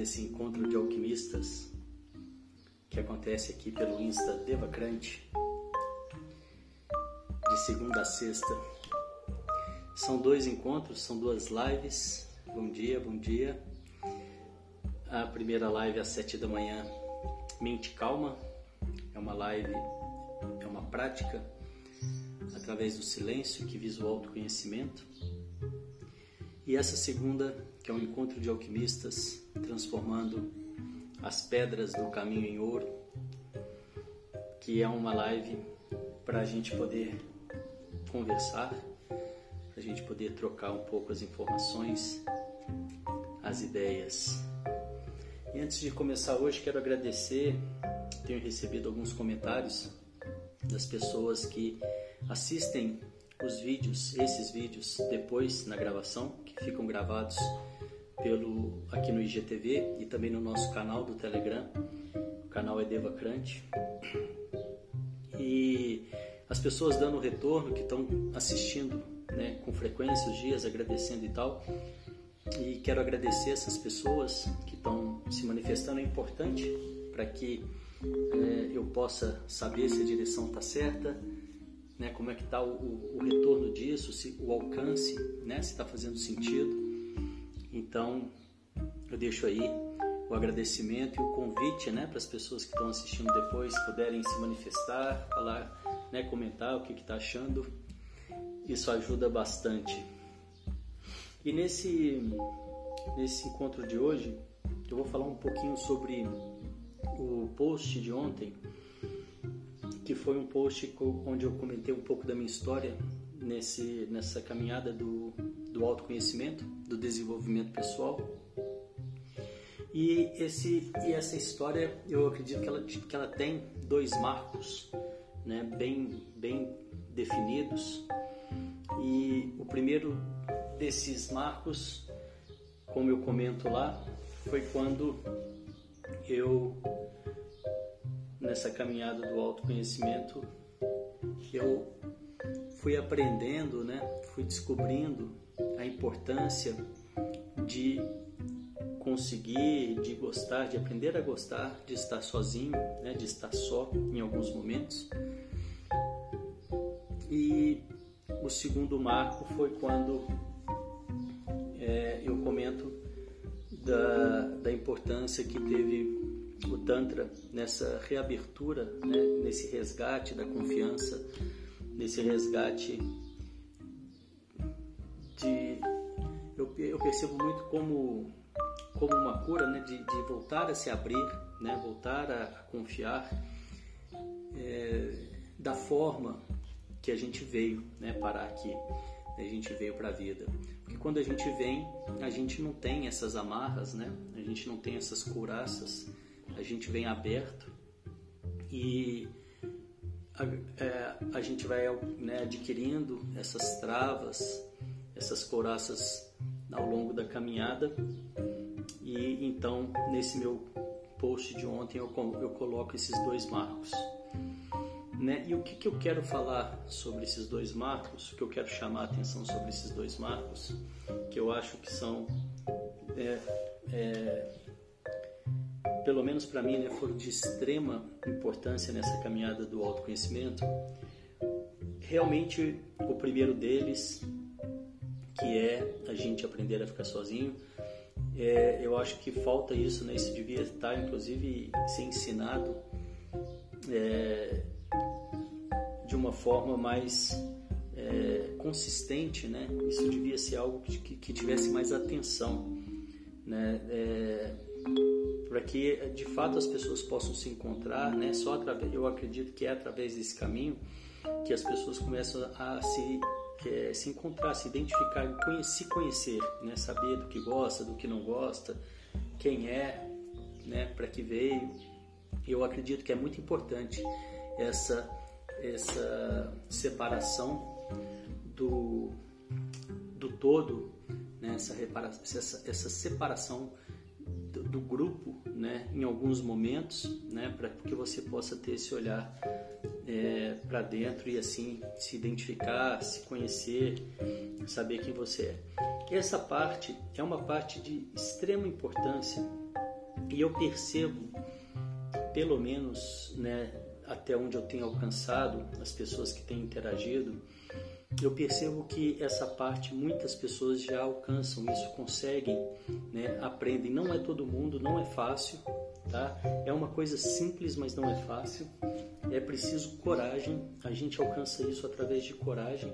segundas-feiras, mais esse encontro de alquimistas que acontece aqui pelo Insta Devacrante, de segunda a sexta. São dois encontros, são duas lives. Bom dia, bom dia. A primeira live às sete da manhã, Mente Calma, é uma live, é uma prática através do silêncio que visa o autoconhecimento. E essa segunda, que é um encontro de alquimistas transformando as pedras do caminho em ouro, que é uma live para a gente poder conversar, para a gente poder trocar um pouco as informações, as ideias. E antes de começar hoje, quero agradecer. Tenho recebido alguns comentários das pessoas que assistem os vídeos, esses vídeos depois na gravação, que ficam gravados pelo aqui no IGTV e também no nosso canal do Telegram. O canal é Devacrante. E as pessoas dando retorno que estão assistindo né, com frequência os dias, agradecendo e tal. E quero agradecer essas pessoas que estão se manifestando. É importante para que é, eu possa saber se a direção está certa, né, como é que está o, o, o, retorno disso, se o alcance, né, se está fazendo sentido. Então, eu deixo aí o agradecimento e o convite né, para as pessoas que estão assistindo depois puderem se manifestar, falar, né, comentar o que está achando. Isso ajuda bastante. E nesse, nesse encontro de hoje, eu vou falar um pouquinho sobre o post de ontem que foi um post onde eu comentei um pouco da minha história nesse, nessa caminhada do, do autoconhecimento, do desenvolvimento pessoal. E, esse, e essa história, eu acredito que ela, que ela tem dois marcos né, bem, bem definidos. E o primeiro desses marcos, como eu comento lá, foi quando eu nessa caminhada do autoconhecimento, eu fui aprendendo, né? Fui descobrindo a importância de conseguir, de gostar, de aprender a gostar, de estar sozinho, né? De estar só em alguns momentos. E o segundo marco foi quando é, eu comento da, da importância que teve o Tantra nessa reabertura, né, nesse resgate da confiança, nesse resgate de. Eu, eu percebo muito como, como uma cura né, de, de voltar a se abrir, né, voltar a, a confiar é, da forma que a gente veio né, parar aqui, a gente veio para a vida. Porque quando a gente vem, a gente não tem essas amarras, né? a gente não tem essas couraças a gente vem aberto e a, é, a gente vai né, adquirindo essas travas, essas coraças ao longo da caminhada. E então, nesse meu post de ontem, eu, eu coloco esses dois marcos. Né? E o que, que eu quero falar sobre esses dois marcos, o que eu quero chamar a atenção sobre esses dois marcos, que eu acho que são é, é, pelo menos para mim, né, foram de extrema importância nessa caminhada do autoconhecimento. Realmente, o primeiro deles, que é a gente aprender a ficar sozinho, é, eu acho que falta isso, né? Isso devia estar, inclusive, ser ensinado é, de uma forma mais é, consistente, né? Isso devia ser algo que, que tivesse mais atenção, né? É, para que de fato as pessoas possam se encontrar, né? Só através, eu acredito que é através desse caminho que as pessoas começam a se é, se encontrar, se identificar, se conhecer, né? Saber do que gosta, do que não gosta, quem é, né? Para que veio. Eu acredito que é muito importante essa essa separação do do todo, né? essa, essa, essa separação do, grupo, né, em alguns momentos, né, para que você possa ter esse olhar é, para dentro e assim se identificar, se conhecer, saber quem você é. essa parte é uma parte de extrema importância e eu percebo, pelo menos, né, até onde eu tenho alcançado, as pessoas que têm interagido, eu percebo que essa parte muitas pessoas já alcançam isso, conseguem, né, aprendem. Não é todo mundo, não é fácil, tá? É uma coisa simples, mas não é fácil. É preciso coragem. A gente alcança isso através de coragem,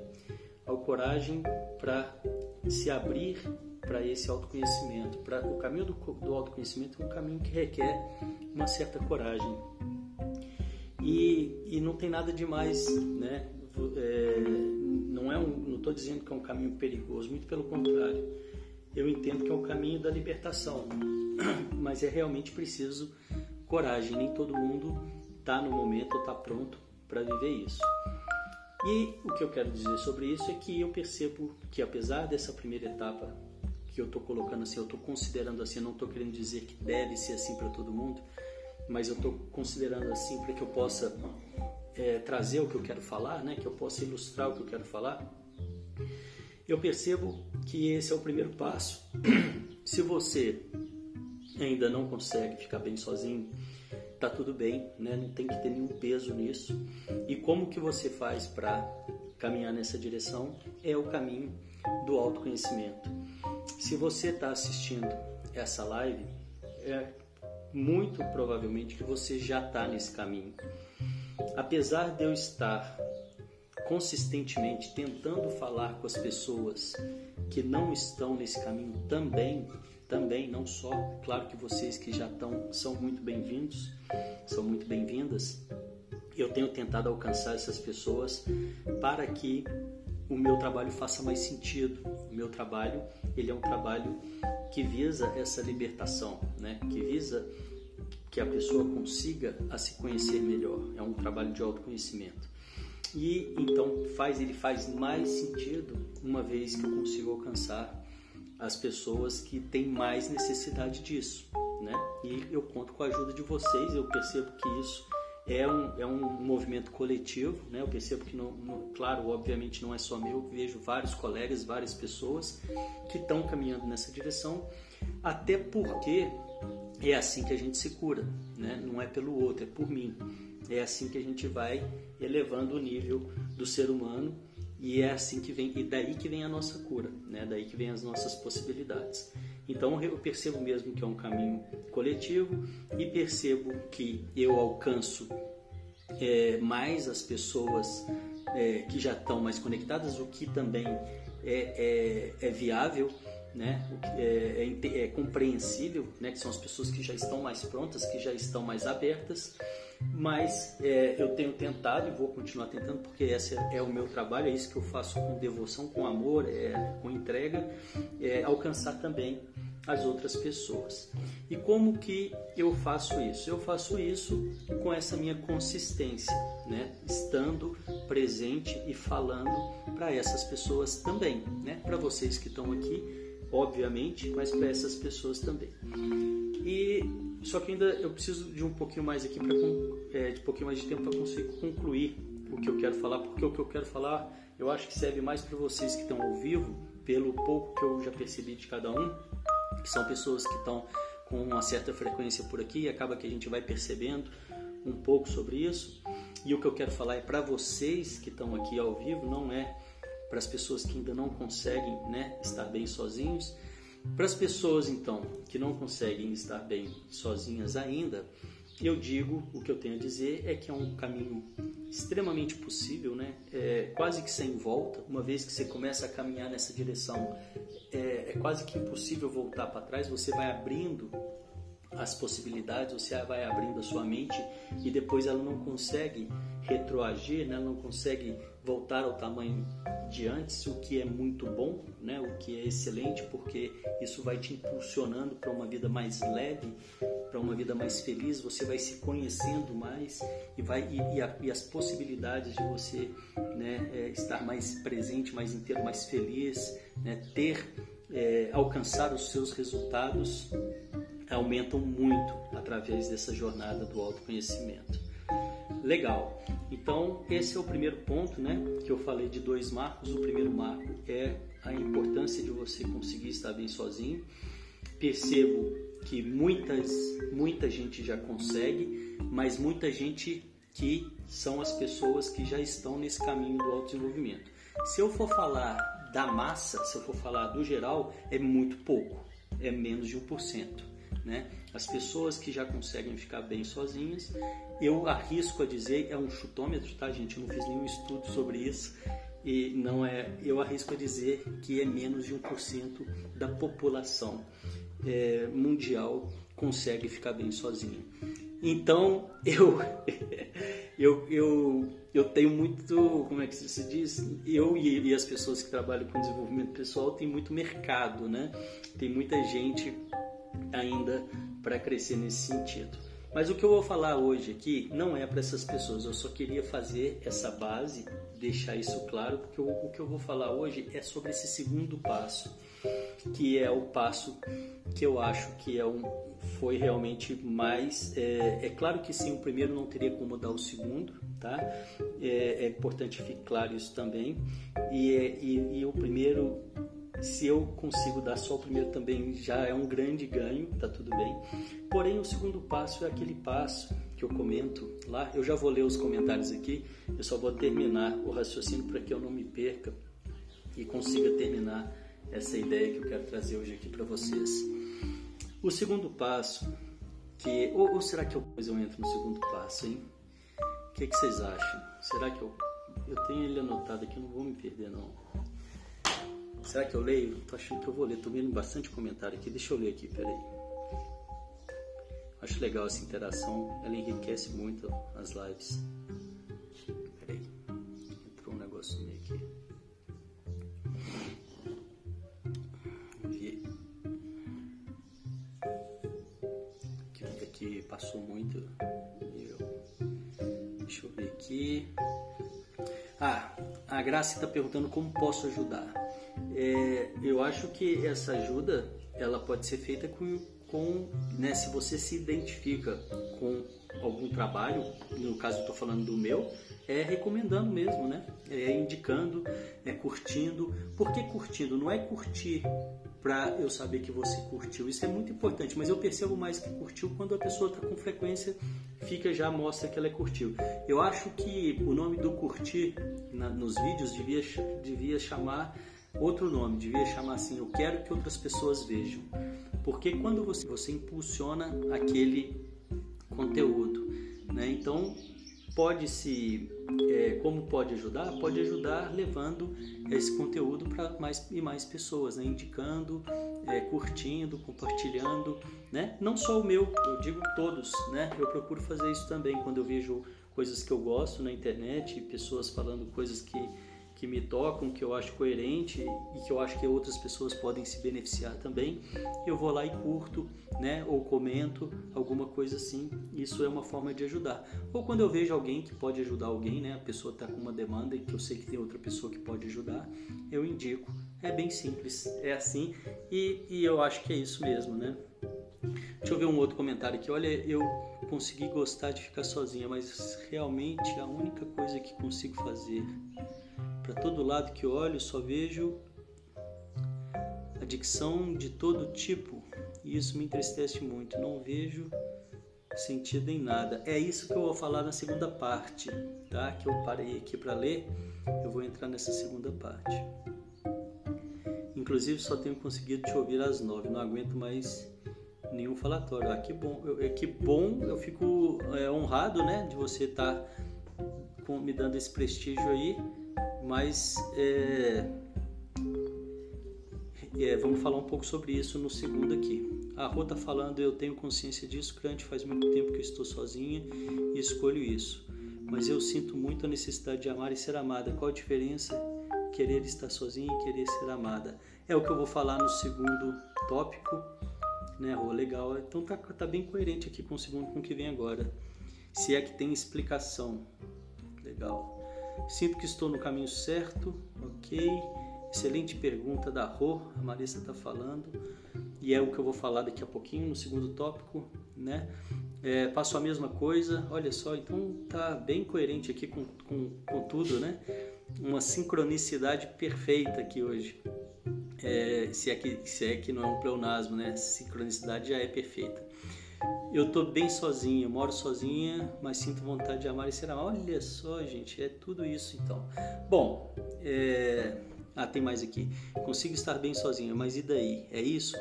a coragem para se abrir para esse autoconhecimento. O caminho do, do autoconhecimento é um caminho que requer uma certa coragem. E, e não tem nada demais, né? É, não é um, não estou dizendo que é um caminho perigoso, muito pelo contrário. Eu entendo que é o caminho da libertação, mas é realmente preciso coragem. Nem todo mundo está no momento está pronto para viver isso. E o que eu quero dizer sobre isso é que eu percebo que apesar dessa primeira etapa que eu estou colocando assim, eu estou considerando assim, não estou querendo dizer que deve ser assim para todo mundo, mas eu estou considerando assim para que eu possa é, trazer o que eu quero falar, né? que eu possa ilustrar o que eu quero falar. Eu percebo que esse é o primeiro passo. Se você ainda não consegue ficar bem sozinho, tá tudo bem, né? Não tem que ter nenhum peso nisso. E como que você faz para caminhar nessa direção? É o caminho do autoconhecimento. Se você está assistindo essa live, é muito provavelmente que você já está nesse caminho. Apesar de eu estar consistentemente tentando falar com as pessoas que não estão nesse caminho também, também não só, claro que vocês que já estão são muito bem-vindos, são muito bem-vindas. Eu tenho tentado alcançar essas pessoas para que o meu trabalho faça mais sentido. O meu trabalho, ele é um trabalho que visa essa libertação, né? Que visa que a pessoa consiga a se conhecer melhor. É um trabalho de autoconhecimento. E então faz ele faz mais sentido uma vez que eu consigo alcançar as pessoas que têm mais necessidade disso, né? E eu conto com a ajuda de vocês. Eu percebo que isso é um, é um movimento coletivo, né? Eu percebo que, não, não, claro, obviamente não é só meu, vejo vários colegas, várias pessoas que estão caminhando nessa direção, até porque é assim que a gente se cura, né? Não é pelo outro, é por mim. É assim que a gente vai elevando o nível do ser humano e é assim que vem e daí que vem a nossa cura, né? Daí que vem as nossas possibilidades. Então eu percebo mesmo que é um caminho coletivo e percebo que eu alcanço é, mais as pessoas é, que já estão mais conectadas, o que também é, é, é viável, né? É, é, é, compreensível, né? que são as pessoas que já estão mais prontas, que já estão mais abertas, mas é, eu tenho tentado e vou continuar tentando porque esse é o meu trabalho, é isso que eu faço com devoção, com amor, é, com entrega, é, alcançar também as outras pessoas. E como que eu faço isso? Eu faço isso com essa minha consistência, né? Estando presente e falando para essas pessoas também, né? Para vocês que estão aqui, obviamente, mas para essas pessoas também. E só que ainda eu preciso de um pouquinho mais aqui para é, de um pouquinho mais de tempo para conseguir concluir o que eu quero falar, porque o que eu quero falar eu acho que serve mais para vocês que estão ao vivo, pelo pouco que eu já percebi de cada um que são pessoas que estão com uma certa frequência por aqui e acaba que a gente vai percebendo um pouco sobre isso. E o que eu quero falar é para vocês que estão aqui ao vivo, não é para as pessoas que ainda não conseguem né, estar bem sozinhos. Para as pessoas então que não conseguem estar bem sozinhas ainda, eu digo o que eu tenho a dizer é que é um caminho extremamente possível, né? É quase que sem volta. Uma vez que você começa a caminhar nessa direção, é, é quase que impossível voltar para trás. Você vai abrindo as possibilidades, você vai abrindo a sua mente e depois ela não consegue retroagir, né? ela não consegue voltar ao tamanho de antes, o que é muito bom, né? o que é excelente, porque isso vai te impulsionando para uma vida mais leve, para uma vida mais feliz, você vai se conhecendo mais e, vai, e, e, a, e as possibilidades de você né, é, estar mais presente, mais inteiro, mais feliz, né, ter, é, alcançar os seus resultados aumentam muito através dessa jornada do autoconhecimento. Legal. Então, esse é o primeiro ponto, né? Que eu falei de dois marcos. O primeiro marco é a importância de você conseguir estar bem sozinho. Percebo que muitas, muita gente já consegue, mas muita gente que são as pessoas que já estão nesse caminho do autodesenvolvimento. Se eu for falar da massa, se eu for falar do geral, é muito pouco, é menos de 1%. Né? As pessoas que já conseguem ficar bem sozinhas, eu arrisco a dizer, é um chutômetro, tá gente? Eu não fiz nenhum estudo sobre isso, e não é, eu arrisco a dizer que é menos de 1% da população é, mundial consegue ficar bem sozinho. Então eu, eu, eu, eu tenho muito, como é que se diz? Eu e, e as pessoas que trabalham com desenvolvimento pessoal tem muito mercado, né? Tem muita gente ainda para crescer nesse sentido. Mas o que eu vou falar hoje aqui não é para essas pessoas, eu só queria fazer essa base, deixar isso claro, porque o, o que eu vou falar hoje é sobre esse segundo passo, que é o passo que eu acho que é um, foi realmente mais. É, é, claro que sim, o primeiro não teria como dar o segundo, tá? É, é importante ficar claro isso também. E, é, e, e o primeiro se eu consigo dar só o primeiro também já é um grande ganho, tá tudo bem. Porém, o segundo passo é aquele passo que eu comento lá. Eu já vou ler os comentários aqui, eu só vou terminar o raciocínio para que eu não me perca e consiga terminar essa ideia que eu quero trazer hoje aqui para vocês. O segundo passo, que ou, ou, será que eu, eu entro no segundo passo, hein? O que, que vocês acham? Será que eu eu tenho ele anotado aqui, não vou me perder não. Será que eu leio? Tô achando que eu vou ler. Tô vendo bastante comentário aqui. Deixa eu ler aqui, peraí. Acho legal essa interação. Ela enriquece muito as lives. Peraí. Entrou um negócio meio aqui. Vi. Que passou muito. Deixa eu ver aqui. Ah, a Graça está perguntando como posso ajudar é, eu acho que essa ajuda ela pode ser feita com, com né, se você se identifica com algum trabalho, no caso eu estou falando do meu, é recomendando mesmo, né? É indicando, é curtindo. Por que curtindo? Não é curtir para eu saber que você curtiu. Isso é muito importante, mas eu percebo mais que curtiu quando a pessoa está com frequência, fica já mostra que ela curtiu. Eu acho que o nome do curtir na, nos vídeos devia, devia chamar outro nome, devia chamar assim: Eu quero que outras pessoas vejam. Porque quando você, você impulsiona aquele conteúdo, né? Então, pode se. É, como pode ajudar? Pode ajudar levando esse conteúdo para mais e mais pessoas, né? indicando, é, curtindo, compartilhando, né? Não só o meu, eu digo todos, né? Eu procuro fazer isso também quando eu vejo coisas que eu gosto na internet, pessoas falando coisas que que me tocam, que eu acho coerente e que eu acho que outras pessoas podem se beneficiar também, eu vou lá e curto, né, ou comento alguma coisa assim. Isso é uma forma de ajudar. Ou quando eu vejo alguém que pode ajudar alguém, né, a pessoa está com uma demanda e que eu sei que tem outra pessoa que pode ajudar, eu indico. É bem simples, é assim e, e eu acho que é isso mesmo, né? Deixa eu ver um outro comentário aqui. Olha, eu consegui gostar de ficar sozinha, mas realmente a única coisa que consigo fazer para todo lado que olho, só vejo adicção de todo tipo e isso me entristece muito. Não vejo sentido em nada. É isso que eu vou falar na segunda parte, tá? Que eu parei aqui para ler. Eu vou entrar nessa segunda parte. Inclusive só tenho conseguido te ouvir às nove. Não aguento mais nenhum falatório. Ah, que bom. Eu, é que bom. Eu fico é, honrado, né, de você estar tá me dando esse prestígio aí mas é, é, vamos falar um pouco sobre isso no segundo aqui. A Rô está falando, eu tenho consciência disso, Crante, faz muito tempo que eu estou sozinha e escolho isso. Mas eu sinto muito a necessidade de amar e ser amada. Qual a diferença? Querer estar sozinha e querer ser amada. É o que eu vou falar no segundo tópico, né, Rô? Legal. Então tá, tá bem coerente aqui com o segundo com o que vem agora. Se é que tem explicação. Legal. Sinto que estou no caminho certo, ok? Excelente pergunta da Rô, a Marissa está falando, e é o que eu vou falar daqui a pouquinho no segundo tópico, né? É, passo a mesma coisa, olha só, então tá bem coerente aqui com, com, com tudo, né? Uma sincronicidade perfeita aqui hoje. é, se, é que, se é que não é um pleonasmo, né? Sincronicidade já é perfeita. Eu tô bem sozinha, moro sozinha, mas sinto vontade de amar e ser amado. Olha só, gente, é tudo isso então. Bom, é... ah, tem mais aqui. Consigo estar bem sozinha, mas e daí? É isso?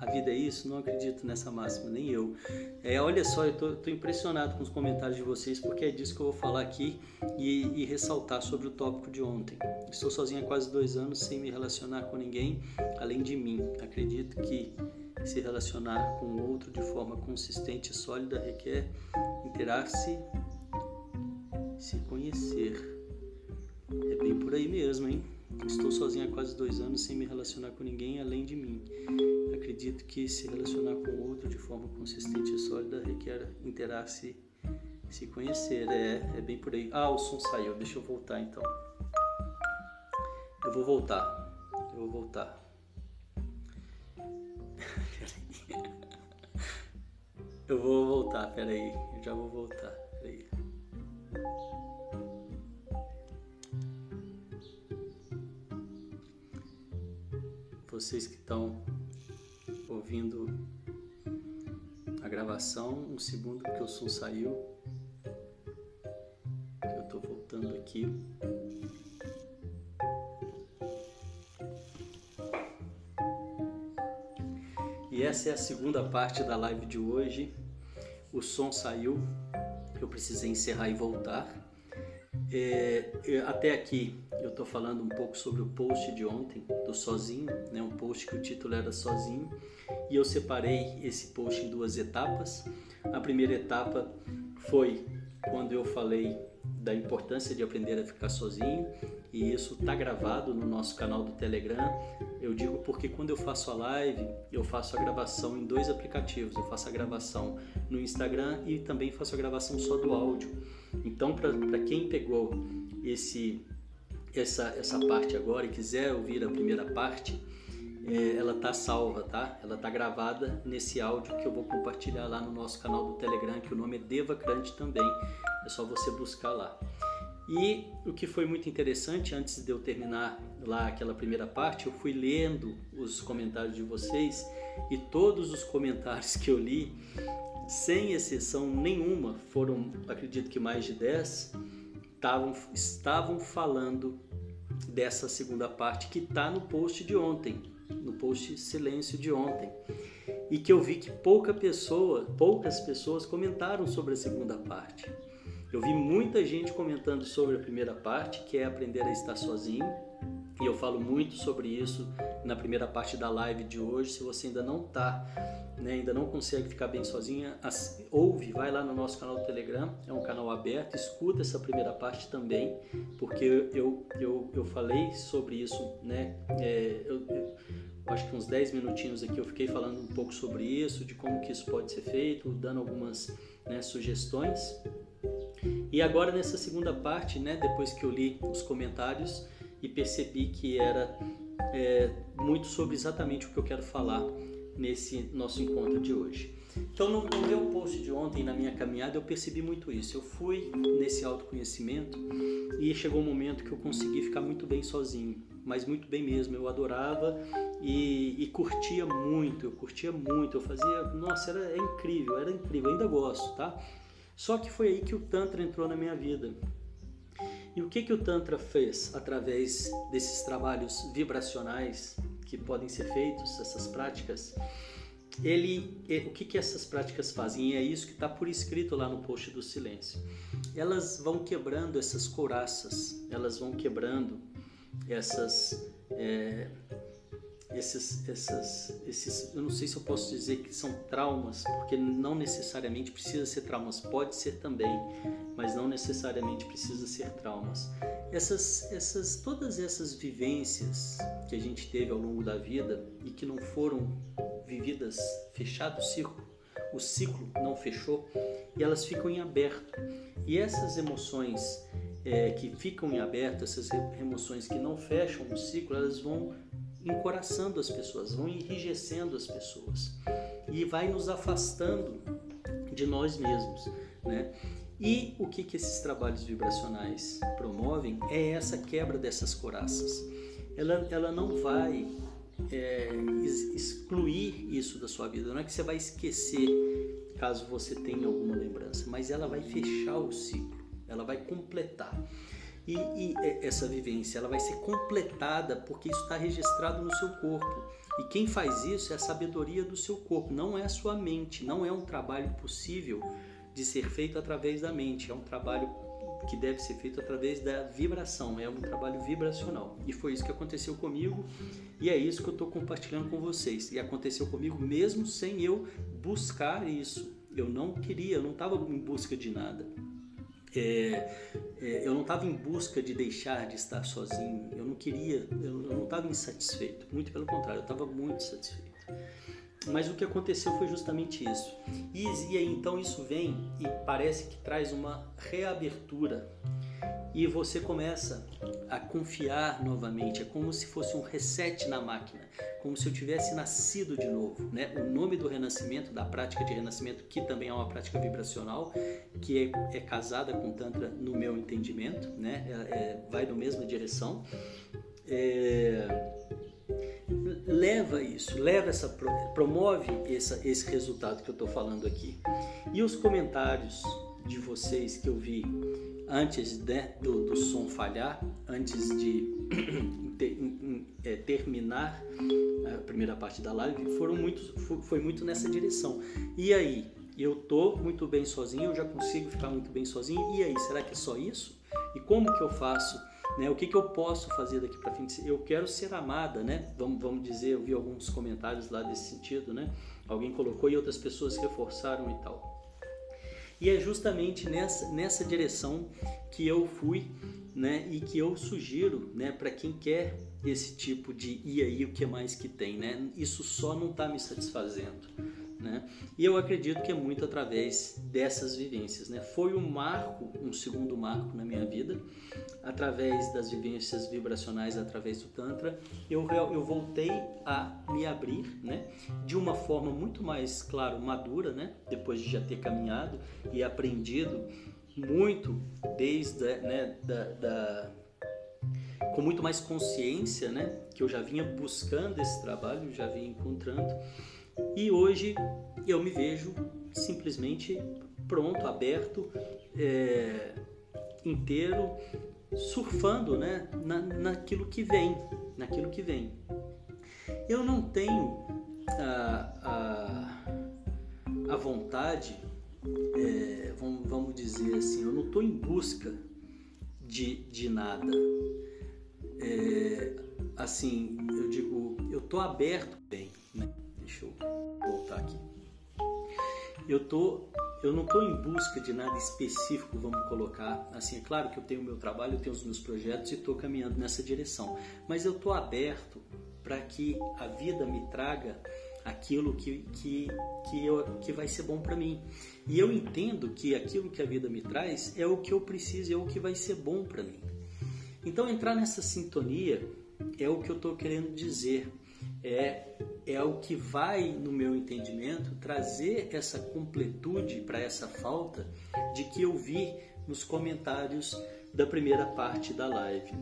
A vida é isso? Não acredito nessa máxima, nem eu. É, olha só, eu tô, tô impressionado com os comentários de vocês, porque é disso que eu vou falar aqui e, e ressaltar sobre o tópico de ontem. Estou sozinha há quase dois anos sem me relacionar com ninguém além de mim. Acredito que se relacionar com o outro de forma consistente e sólida requer interar-se, se conhecer. É bem por aí mesmo, hein? Estou sozinha há quase dois anos sem me relacionar com ninguém além de mim. Acredito que se relacionar com o outro de forma consistente e sólida requer interar-se, se conhecer. É, é bem por aí. Ah, o som saiu. Deixa eu voltar então. Eu vou voltar. Eu vou voltar. Eu vou voltar, peraí. Eu já vou voltar, peraí. Vocês que estão ouvindo a gravação, um segundo que o som saiu. Eu tô voltando aqui. E essa é a segunda parte da live de hoje. O som saiu, eu precisei encerrar e voltar. É, até aqui eu estou falando um pouco sobre o post de ontem, do Sozinho, né? um post que o título era Sozinho, e eu separei esse post em duas etapas. A primeira etapa foi quando eu falei da importância de aprender a ficar sozinho e isso está gravado no nosso canal do Telegram. Eu digo porque quando eu faço a live, eu faço a gravação em dois aplicativos. Eu faço a gravação no Instagram e também faço a gravação só do áudio. Então, para quem pegou esse essa, essa parte agora e quiser ouvir a primeira parte, é, ela tá salva, tá? Ela tá gravada nesse áudio que eu vou compartilhar lá no nosso canal do Telegram, que o nome é Devacrante também. É só você buscar lá. E o que foi muito interessante, antes de eu terminar lá aquela primeira parte, eu fui lendo os comentários de vocês e todos os comentários que eu li, sem exceção nenhuma, foram, acredito que mais de 10, tavam, estavam falando dessa segunda parte que está no post de ontem no post silêncio de ontem e que eu vi que pouca pessoa, poucas pessoas comentaram sobre a segunda parte. Eu vi muita gente comentando sobre a primeira parte, que é aprender a estar sozinho, e eu falo muito sobre isso na primeira parte da live de hoje. Se você ainda não está, né, ainda não consegue ficar bem sozinha, ouve, vai lá no nosso canal do Telegram, é um canal aberto, escuta essa primeira parte também, porque eu, eu, eu falei sobre isso, né? É, eu, eu, acho que uns 10 minutinhos aqui eu fiquei falando um pouco sobre isso, de como que isso pode ser feito, dando algumas né, sugestões. E agora nessa segunda parte, né, depois que eu li os comentários, e percebi que era é, muito sobre exatamente o que eu quero falar nesse nosso encontro de hoje. Então, no, meu post de ontem, na minha caminhada, eu percebi muito isso. Eu fui nesse autoconhecimento e chegou um momento que eu consegui ficar muito bem sozinho, mas muito bem mesmo. Eu adorava e, e curtia muito, eu curtia muito. Eu fazia, nossa, era é incrível, era incrível, ainda gosto, tá? Só que foi aí que o Tantra entrou na minha vida. E o que, que o Tantra fez através desses trabalhos vibracionais que podem ser feitos, essas práticas? Ele, o que, que essas práticas fazem? E é isso que está por escrito lá no post do silêncio. Elas vão quebrando essas couraças, elas vão quebrando essas é, esses, essas, esses, eu não sei se eu posso dizer que são traumas, porque não necessariamente precisa ser traumas, pode ser também, mas não necessariamente precisa ser traumas. Essas, essas, todas essas vivências que a gente teve ao longo da vida e que não foram vividas fechado o ciclo, o ciclo não fechou e elas ficam em aberto. E essas emoções é, que ficam em aberto, essas emoções que não fecham o ciclo, elas vão encoraçando as pessoas, vão enrijecendo as pessoas e vai nos afastando de nós mesmos, né? E o que, que esses trabalhos vibracionais promovem é essa quebra dessas coraças. Ela, ela não vai é, excluir isso da sua vida, não é que você vai esquecer caso você tenha alguma lembrança, mas ela vai fechar o ciclo, ela vai completar. E, e essa vivência ela vai ser completada porque isso está registrado no seu corpo. E quem faz isso é a sabedoria do seu corpo, não é a sua mente, não é um trabalho possível de ser feito através da mente, é um trabalho que deve ser feito através da vibração, é um trabalho vibracional. E foi isso que aconteceu comigo e é isso que eu estou compartilhando com vocês. E aconteceu comigo mesmo sem eu buscar isso. Eu não queria, eu não estava em busca de nada. É, é, eu não estava em busca de deixar de estar sozinho, eu não queria, eu não estava insatisfeito, muito pelo contrário, eu estava muito satisfeito. Mas o que aconteceu foi justamente isso. E, e aí então isso vem e parece que traz uma reabertura e você começa a confiar novamente. É como se fosse um reset na máquina, como se eu tivesse nascido de novo. Né? O nome do renascimento, da prática de renascimento, que também é uma prática vibracional, que é, é casada com Tantra no meu entendimento, né? É, é, vai na mesma direção. É, leva isso, leva essa promove essa, esse resultado que eu estou falando aqui. E os comentários de vocês que eu vi antes né, do, do, som falhar, antes de é, terminar a primeira parte da live, foram muito, foi muito nessa direção. E aí, eu tô muito bem sozinho, eu já consigo ficar muito bem sozinho. E aí, será que é só isso? E como que eu faço? Né? O que, que eu posso fazer daqui para frente? Eu quero ser amada, né? Vamos, vamos dizer, eu vi alguns comentários lá desse sentido, né? Alguém colocou e outras pessoas reforçaram e tal. E é justamente nessa, nessa direção que eu fui né, e que eu sugiro né, para quem quer esse tipo de e aí o que mais que tem. Né? Isso só não está me satisfazendo. Né? E eu acredito que é muito através dessas vivências. Né? Foi um marco, um segundo marco na minha vida, através das vivências vibracionais, através do Tantra, eu, eu voltei a me abrir né? de uma forma muito mais, claro, madura, né? depois de já ter caminhado e aprendido muito desde né, da, da com muito mais consciência, né, que eu já vinha buscando esse trabalho, já vinha encontrando e hoje eu me vejo simplesmente pronto, aberto, é, inteiro, surfando né, na, naquilo que vem, naquilo que vem. Eu não tenho a, a, a vontade, é, vamos, vamos dizer assim, eu não estou em busca de, de nada. É, assim, eu digo, eu estou aberto bem. Eu tô, eu não estou em busca de nada específico, vamos colocar assim. É claro que eu tenho o meu trabalho, eu tenho os meus projetos e estou caminhando nessa direção. Mas eu estou aberto para que a vida me traga aquilo que, que, que, eu, que vai ser bom para mim. E eu entendo que aquilo que a vida me traz é o que eu preciso, é o que vai ser bom para mim. Então entrar nessa sintonia é o que eu estou querendo dizer é, é o que vai, no meu entendimento, trazer essa completude para essa falta de que eu vi nos comentários da primeira parte da live.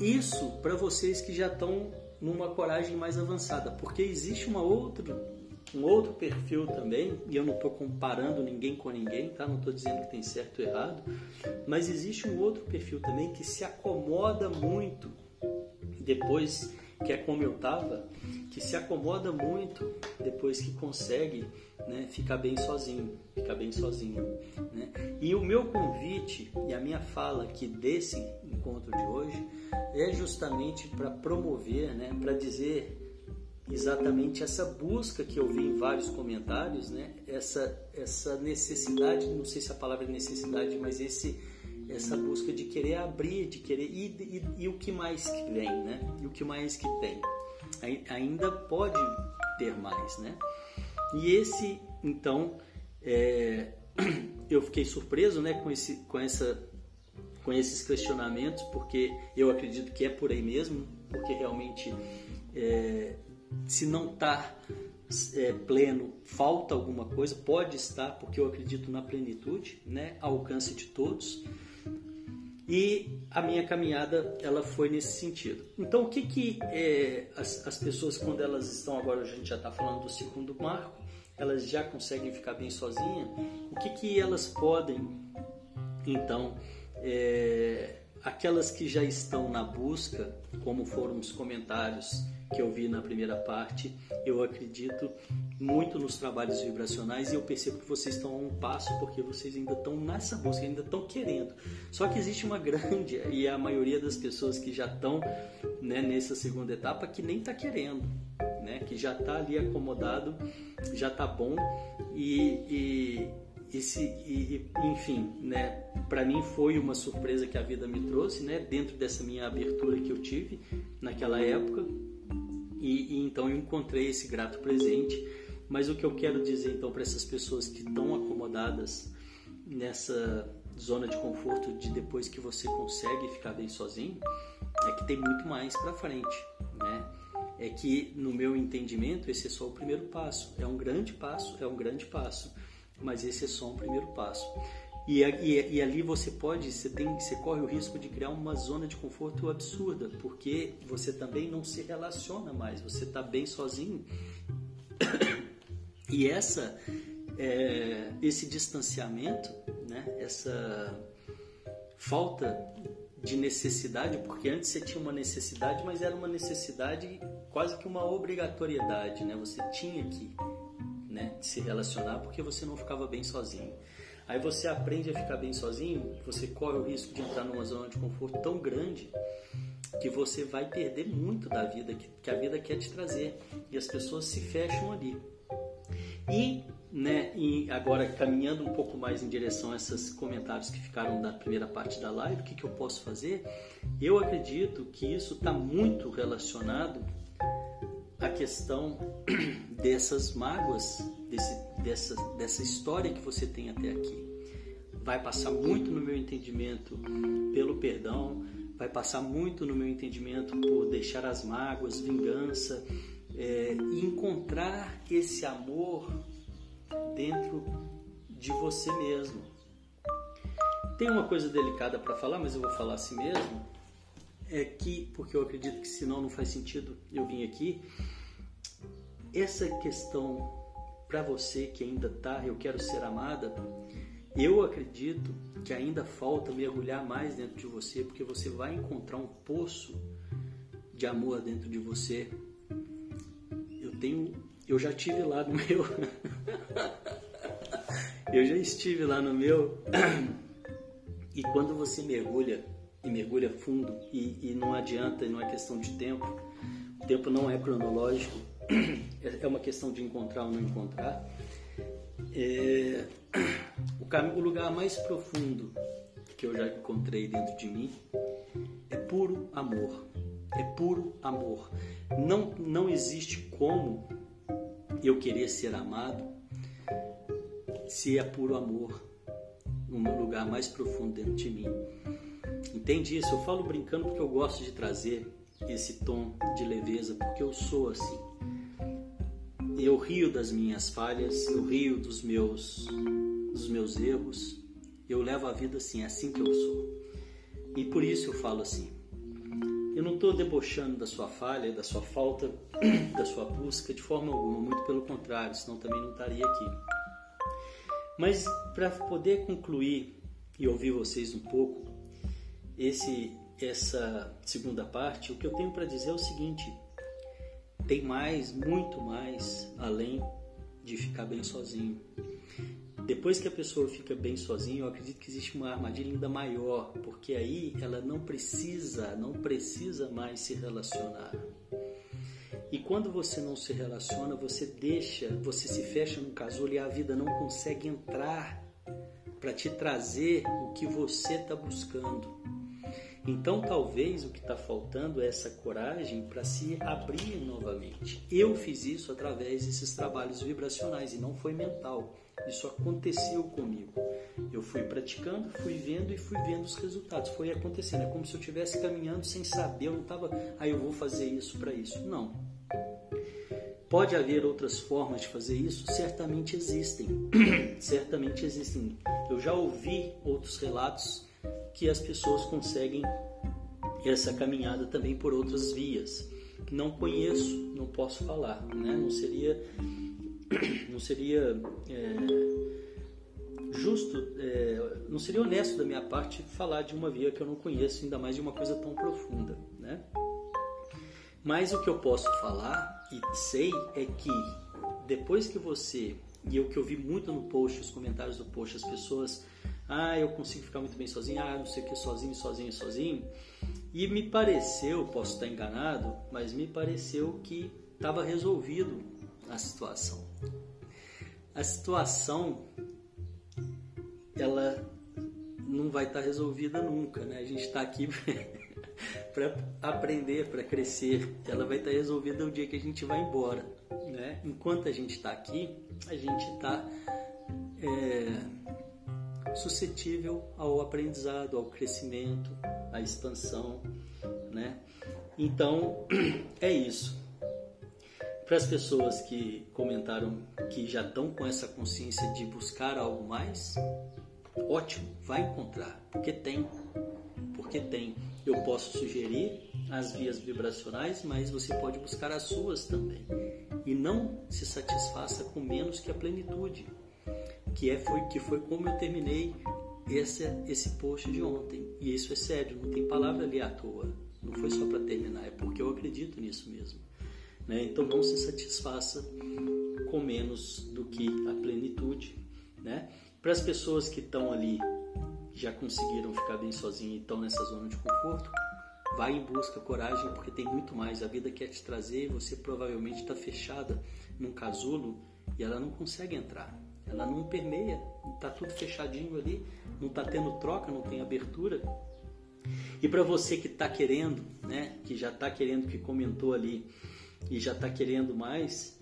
Isso para vocês que já estão numa coragem mais avançada, porque existe uma outra, um outro perfil também, e eu não estou comparando ninguém com ninguém, tá? não estou dizendo que tem certo ou errado, mas existe um outro perfil também que se acomoda muito depois que é como eu estava, que se acomoda muito depois que consegue né, ficar bem sozinho, ficar bem sozinho. Né? E o meu convite e a minha fala aqui desse encontro de hoje é justamente para promover, né, para dizer exatamente essa busca que eu vi em vários comentários, né, essa, essa necessidade, não sei se a palavra é necessidade, mas esse essa busca de querer abrir, de querer e, e, e, o que mais que vem, né? E o que mais que tem, ainda pode ter mais, né? E esse, então, é, eu fiquei surpreso, né, com esse, com essa, com esses questionamentos, porque eu acredito que é por aí mesmo, porque realmente é, se não está é, pleno, falta alguma coisa, pode estar, porque eu acredito na plenitude, né, alcance de todos. E a minha caminhada ela foi nesse sentido. Então o que que é, as, as pessoas quando elas estão agora a gente já está falando do segundo marco, elas já conseguem ficar bem sozinhas. O que que elas podem então é, aquelas que já estão na busca, como foram os comentários que eu vi na primeira parte, eu acredito muito nos trabalhos vibracionais e eu percebo que vocês estão a um passo porque vocês ainda estão nessa busca, ainda estão querendo. Só que existe uma grande e a maioria das pessoas que já estão né, nessa segunda etapa que nem está querendo, né, que já está ali acomodado, já está bom e, e esse, e, enfim, né, para mim foi uma surpresa que a vida me trouxe, né, dentro dessa minha abertura que eu tive naquela época. E, e então eu encontrei esse grato presente. Mas o que eu quero dizer então para essas pessoas que estão acomodadas nessa zona de conforto de depois que você consegue ficar bem sozinho, é que tem muito mais para frente, né? É que no meu entendimento esse é só o primeiro passo. É um grande passo, é um grande passo mas esse é só um primeiro passo. E, e, e, ali você pode, você, tem, você corre o risco de criar uma zona de conforto absurda, porque você também não se relaciona mais, você está bem sozinho. E essa, é, esse distanciamento, né, essa falta de necessidade, porque antes você tinha uma necessidade, mas era uma necessidade quase que uma obrigatoriedade, né? Você tinha que né, se relacionar porque você não ficava bem sozinho. Aí você aprende a ficar bem sozinho, você corre o risco de entrar numa zona de conforto tão grande que você vai perder muito da vida que, a vida quer te trazer e as pessoas se fecham ali. E, né, e agora caminhando um pouco mais em direção a esses comentários que ficaram da primeira parte da live, o que, que eu posso fazer? Eu acredito que isso está muito relacionado a questão dessas mágoas, desse, dessa, dessa história que você tem até aqui. Vai passar muito no meu entendimento pelo perdão, vai passar muito no meu entendimento por deixar as mágoas, vingança é, encontrar esse amor dentro de você mesmo. Tem uma coisa delicada para falar, mas eu vou falar assim mesmo é que, porque eu acredito que senão não faz sentido eu vir aqui, essa questão para você que ainda tá, eu quero ser amada, eu acredito que ainda falta mergulhar mais dentro de você, porque você vai encontrar um poço de amor dentro de você. Eu tenho, eu já tive lá no meu, eu já estive lá no meu, e quando você mergulha e mergulha fundo e, e não adianta, não é questão de tempo, o tempo não é cronológico, é uma questão de encontrar ou não encontrar. É, o, caminho, o lugar mais profundo que eu já encontrei dentro de mim é puro amor. É puro amor. Não, não existe como eu querer ser amado se é puro amor no lugar mais profundo dentro de mim. Entende isso? Eu falo brincando porque eu gosto de trazer esse tom de leveza, porque eu sou assim. Eu rio das minhas falhas, eu rio dos meus, dos meus erros. Eu levo a vida assim, é assim que eu sou. E por isso eu falo assim. Eu não estou debochando da sua falha, da sua falta, da sua busca de forma alguma, muito pelo contrário, senão também não estaria aqui. Mas para poder concluir e ouvir vocês um pouco, esse essa segunda parte, o que eu tenho para dizer é o seguinte: tem mais, muito mais, além de ficar bem sozinho. Depois que a pessoa fica bem sozinha, eu acredito que existe uma armadilha ainda maior, porque aí ela não precisa, não precisa mais se relacionar. E quando você não se relaciona, você deixa, você se fecha no casulo e a vida não consegue entrar para te trazer o que você está buscando. Então, talvez o que está faltando é essa coragem para se abrir novamente. Eu fiz isso através desses trabalhos vibracionais e não foi mental. Isso aconteceu comigo. Eu fui praticando, fui vendo e fui vendo os resultados. Foi acontecendo. É como se eu estivesse caminhando sem saber. Eu não estava, ah, eu vou fazer isso para isso. Não. Pode haver outras formas de fazer isso? Certamente existem. Certamente existem. Eu já ouvi outros relatos que as pessoas conseguem essa caminhada também por outras vias. Não conheço, não posso falar, né? Não seria, não seria é, justo, é, não seria honesto da minha parte falar de uma via que eu não conheço, ainda mais de uma coisa tão profunda, né? Mas o que eu posso falar e sei é que depois que você e o que eu vi muito no post, os comentários do post, as pessoas, ah, eu consigo ficar muito bem sozinho, ah, não sei o que, sozinho, sozinho, sozinho. E me pareceu, posso estar enganado, mas me pareceu que estava resolvido a situação. A situação, ela não vai estar resolvida nunca, né? A gente está aqui para aprender, para crescer. Ela vai estar resolvida o dia que a gente vai embora, né? Enquanto a gente está aqui, a gente está é, suscetível ao aprendizado, ao crescimento, à expansão, né? Então é isso. Para as pessoas que comentaram que já estão com essa consciência de buscar algo mais, ótimo, vai encontrar, porque tem, porque tem. Eu posso sugerir as vias vibracionais, mas você pode buscar as suas também. E não se satisfaça com menos que a plenitude, que é foi que foi como eu terminei esse esse post de ontem. E isso é sério, não tem palavra ali à toa. Não foi só para terminar, é porque eu acredito nisso mesmo. Né? Então não se satisfaça com menos do que a plenitude, né? Para as pessoas que estão ali já conseguiram ficar bem sozinhos e estão nessa zona de conforto, vai em busca, coragem, porque tem muito mais. A vida quer te trazer e você provavelmente está fechada num casulo e ela não consegue entrar. Ela não permeia, está tudo fechadinho ali, não está tendo troca, não tem abertura. E para você que está querendo, né, que já está querendo, que comentou ali e já está querendo mais,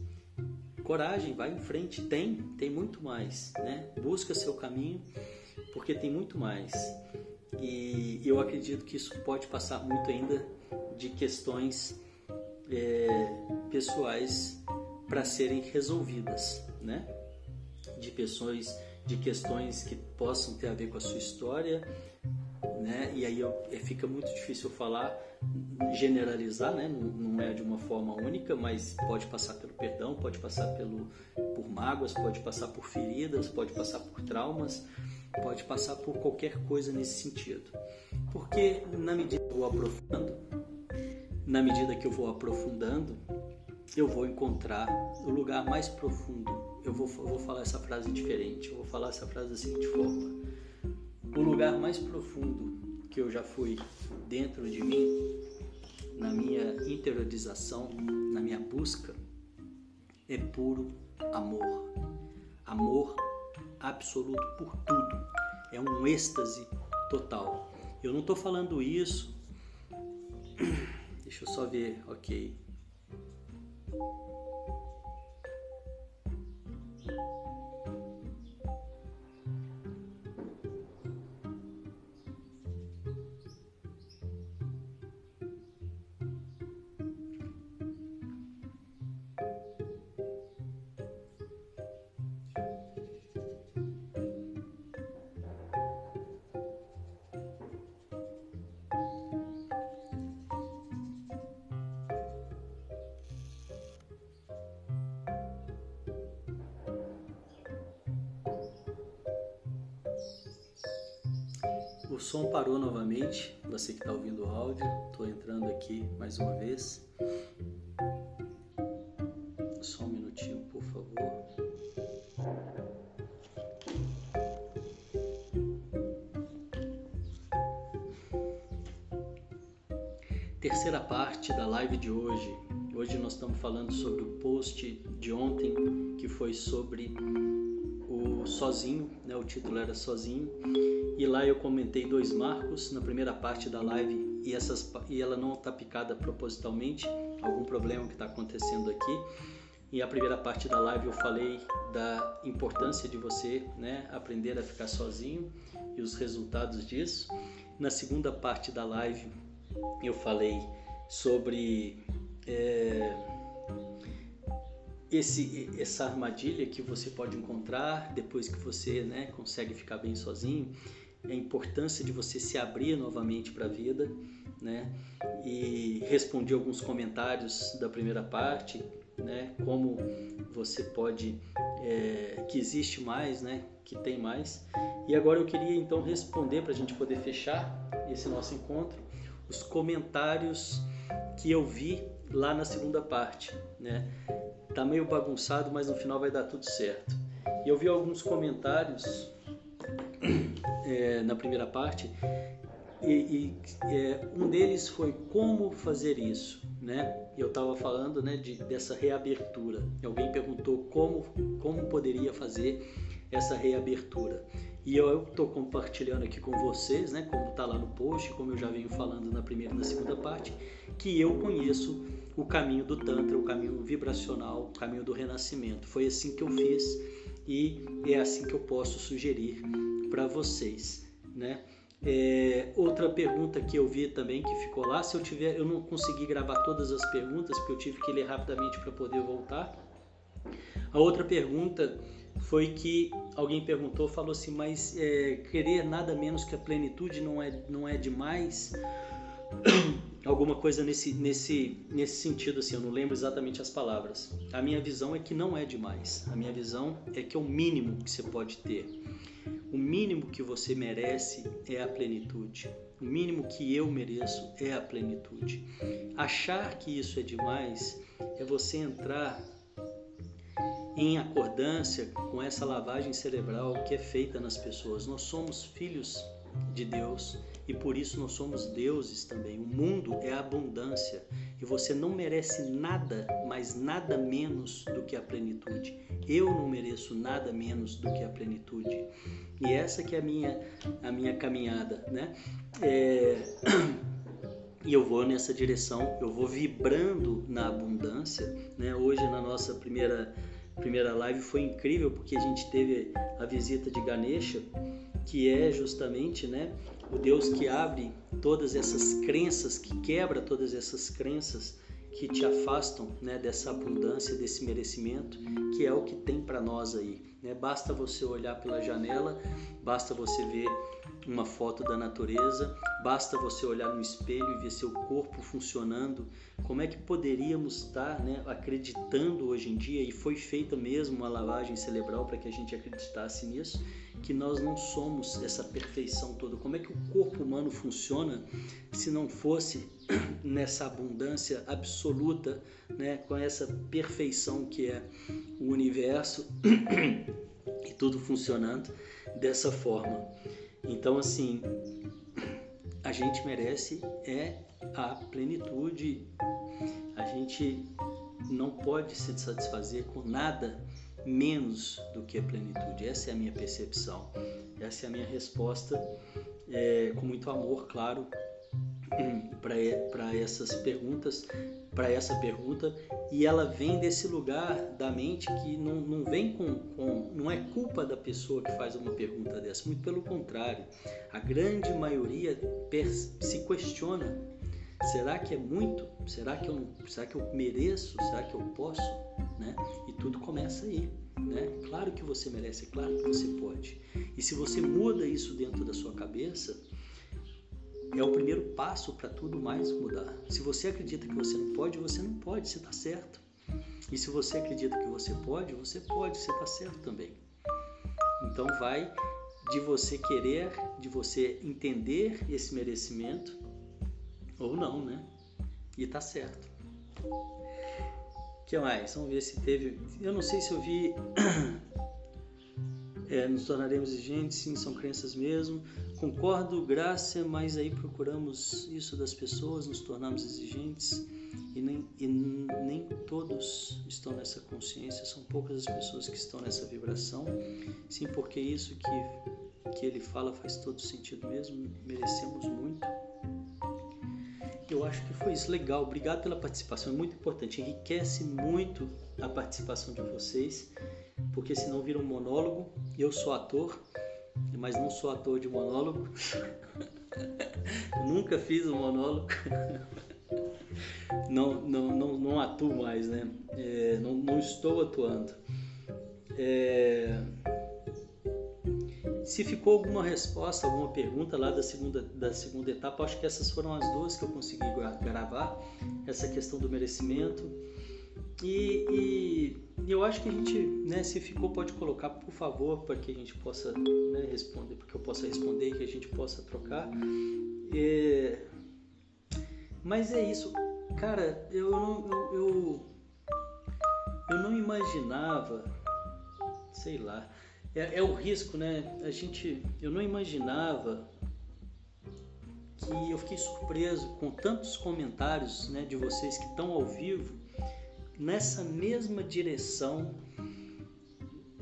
coragem, vai em frente, tem, tem muito mais, né? Busca seu caminho porque tem muito mais. E eu acredito que isso pode passar muito ainda de questões é, pessoais para serem resolvidas, né? De pessoas, de questões que possam ter a ver com a sua história, né? E aí eu, é, fica muito difícil falar, generalizar, né? Não, não, é de uma forma única, mas pode passar pelo perdão, pode passar pelo, por mágoas, pode passar por feridas, pode passar por traumas pode passar por qualquer coisa nesse sentido. Porque na medida que eu vou aprofundando, na medida que eu vou aprofundando, eu vou encontrar o lugar mais profundo. Eu vou, vou falar essa frase diferente, eu vou falar essa frase da seguinte forma: O lugar mais profundo que eu já fui dentro de mim, na minha interiorização, na minha busca, é puro amor. Amor absoluto por tudo. É um êxtase total. Eu não estou falando isso. Deixa eu só ver, ok. Som parou novamente, você que está ouvindo o áudio, estou entrando aqui mais uma vez. Só um minutinho, por favor. Terceira parte da live de hoje. Hoje nós estamos falando sobre o post de ontem, que foi sobre sozinho, né? o título era Sozinho e lá eu comentei dois marcos na primeira parte da live e, essas, e ela não está picada propositalmente, algum problema que está acontecendo aqui. E a primeira parte da live eu falei da importância de você né, aprender a ficar sozinho e os resultados disso. Na segunda parte da live eu falei sobre é, esse, essa armadilha que você pode encontrar depois que você né, consegue ficar bem sozinho a importância de você se abrir novamente para a vida, né? E respondi alguns comentários da primeira parte, né? Como você pode, é, que existe mais, né? Que tem mais. E agora eu queria então responder para a gente poder fechar esse nosso encontro, os comentários que eu vi lá na segunda parte, né? Tá meio bagunçado, mas no final vai dar tudo certo. E eu vi alguns comentários é, na primeira parte e, e é, um deles foi como fazer isso, né? Eu estava falando, né, de, dessa reabertura. Alguém perguntou como como poderia fazer essa reabertura. E eu estou compartilhando aqui com vocês, né, como está lá no post, como eu já venho falando na primeira e na segunda parte, que eu conheço o caminho do Tantra, o caminho vibracional, o caminho do renascimento. Foi assim que eu fiz e é assim que eu posso sugerir para vocês, né? É, outra pergunta que eu vi também que ficou lá, se eu tiver, eu não consegui gravar todas as perguntas porque eu tive que ler rapidamente para poder voltar. A outra pergunta foi que alguém perguntou, falou assim, mas é, querer nada menos que a plenitude não é, não é demais? Alguma coisa nesse, nesse, nesse sentido, assim, eu não lembro exatamente as palavras. A minha visão é que não é demais. A minha visão é que é o mínimo que você pode ter. O mínimo que você merece é a plenitude. O mínimo que eu mereço é a plenitude. Achar que isso é demais é você entrar em acordância com essa lavagem cerebral que é feita nas pessoas. Nós somos filhos de Deus e por isso nós somos deuses também. O mundo é abundância e você não merece nada, mas nada menos do que a plenitude. Eu não mereço nada menos do que a plenitude. E essa que é a minha, a minha caminhada, né? É... E eu vou nessa direção, eu vou vibrando na abundância, né? Hoje na nossa primeira primeira live foi incrível porque a gente teve a visita de Ganesha, que é justamente, né, o Deus que abre todas essas crenças, que quebra todas essas crenças que te afastam, né, dessa abundância, desse merecimento, que é o que tem para nós aí. Né? Basta você olhar pela janela, basta você ver uma foto da natureza, basta você olhar no espelho e ver seu corpo funcionando. Como é que poderíamos estar né, acreditando hoje em dia, e foi feita mesmo uma lavagem cerebral para que a gente acreditasse nisso, que nós não somos essa perfeição toda? Como é que o corpo humano funciona se não fosse nessa abundância absoluta, né, com essa perfeição que é o universo e tudo funcionando dessa forma? Então, assim, a gente merece é a plenitude. A gente não pode se satisfazer com nada menos do que a plenitude. Essa é a minha percepção. Essa é a minha resposta, é, com muito amor, claro, para essas perguntas, para essa pergunta, e ela vem desse lugar da mente que não, não vem com, com, não é culpa da pessoa que faz uma pergunta dessa, muito pelo contrário, a grande maioria se questiona: será que é muito? Será que eu, será que eu mereço? Será que eu posso? Né? E tudo começa aí. Né? Claro que você merece, é claro que você pode. E se você muda isso dentro da sua cabeça, é o primeiro passo para tudo mais mudar. Se você acredita que você não pode, você não pode, você está certo. E se você acredita que você pode, você pode, você está certo também. Então vai de você querer, de você entender esse merecimento ou não, né? E tá certo. O que mais? Vamos ver se teve. Eu não sei se eu vi. É, nos tornaremos exigentes, sim, são crenças mesmo. Concordo, graça, mas aí procuramos isso das pessoas, nos tornamos exigentes e nem, e nem todos estão nessa consciência, são poucas as pessoas que estão nessa vibração. Sim, porque isso que, que ele fala faz todo sentido mesmo, merecemos muito. Eu acho que foi isso, legal. Obrigado pela participação, é muito importante, enriquece muito a participação de vocês, porque senão vira um monólogo. Eu sou ator, mas não sou ator de monólogo. Nunca fiz um monólogo. não, não, não, não atuo mais, né? É, não, não estou atuando. É... se ficou alguma resposta, alguma pergunta lá da segunda, da segunda etapa, acho que essas foram as duas que eu consegui gravar, essa questão do merecimento. E, e, eu acho que a gente, né, se ficou, pode colocar, por favor, para que a gente possa né, responder, para que eu possa responder e que a gente possa trocar. É, mas é isso, cara, eu não, eu, eu, eu não imaginava, sei lá, é, é, o risco, né? A gente, eu não imaginava que eu fiquei surpreso com tantos comentários, né, de vocês que estão ao vivo nessa mesma direção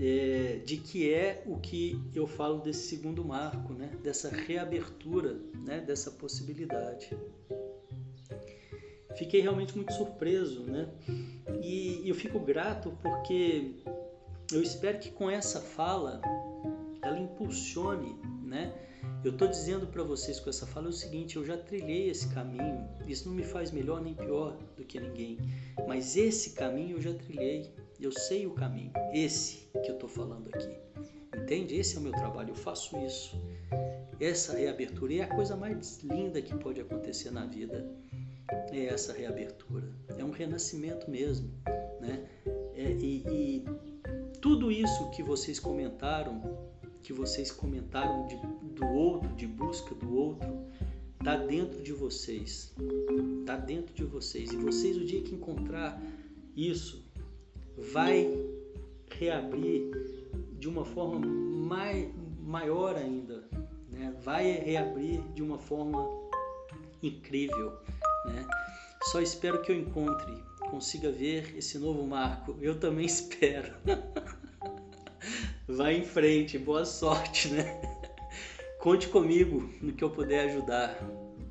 é, de que é o que eu falo desse segundo marco, né? Dessa reabertura, né? Dessa possibilidade. Fiquei realmente muito surpreso, né? E eu fico grato porque eu espero que com essa fala ela impulsione, né? Eu estou dizendo para vocês com essa fala o seguinte: eu já trilhei esse caminho. Isso não me faz melhor nem pior do que ninguém, mas esse caminho eu já trilhei. Eu sei o caminho, esse que eu estou falando aqui. Entende? Esse é o meu trabalho. Eu faço isso. Essa reabertura é a coisa mais linda que pode acontecer na vida. É essa reabertura. É um renascimento mesmo, né? É, e, e tudo isso que vocês comentaram, que vocês comentaram de, do outro, de busca do outro, está dentro de vocês. Está dentro de vocês. E vocês, o dia que encontrar isso, vai reabrir de uma forma mai, maior ainda. Né? Vai reabrir de uma forma incrível. Né? Só espero que eu encontre consiga ver esse novo marco. Eu também espero. Vai em frente, boa sorte, né? Conte comigo no que eu puder ajudar,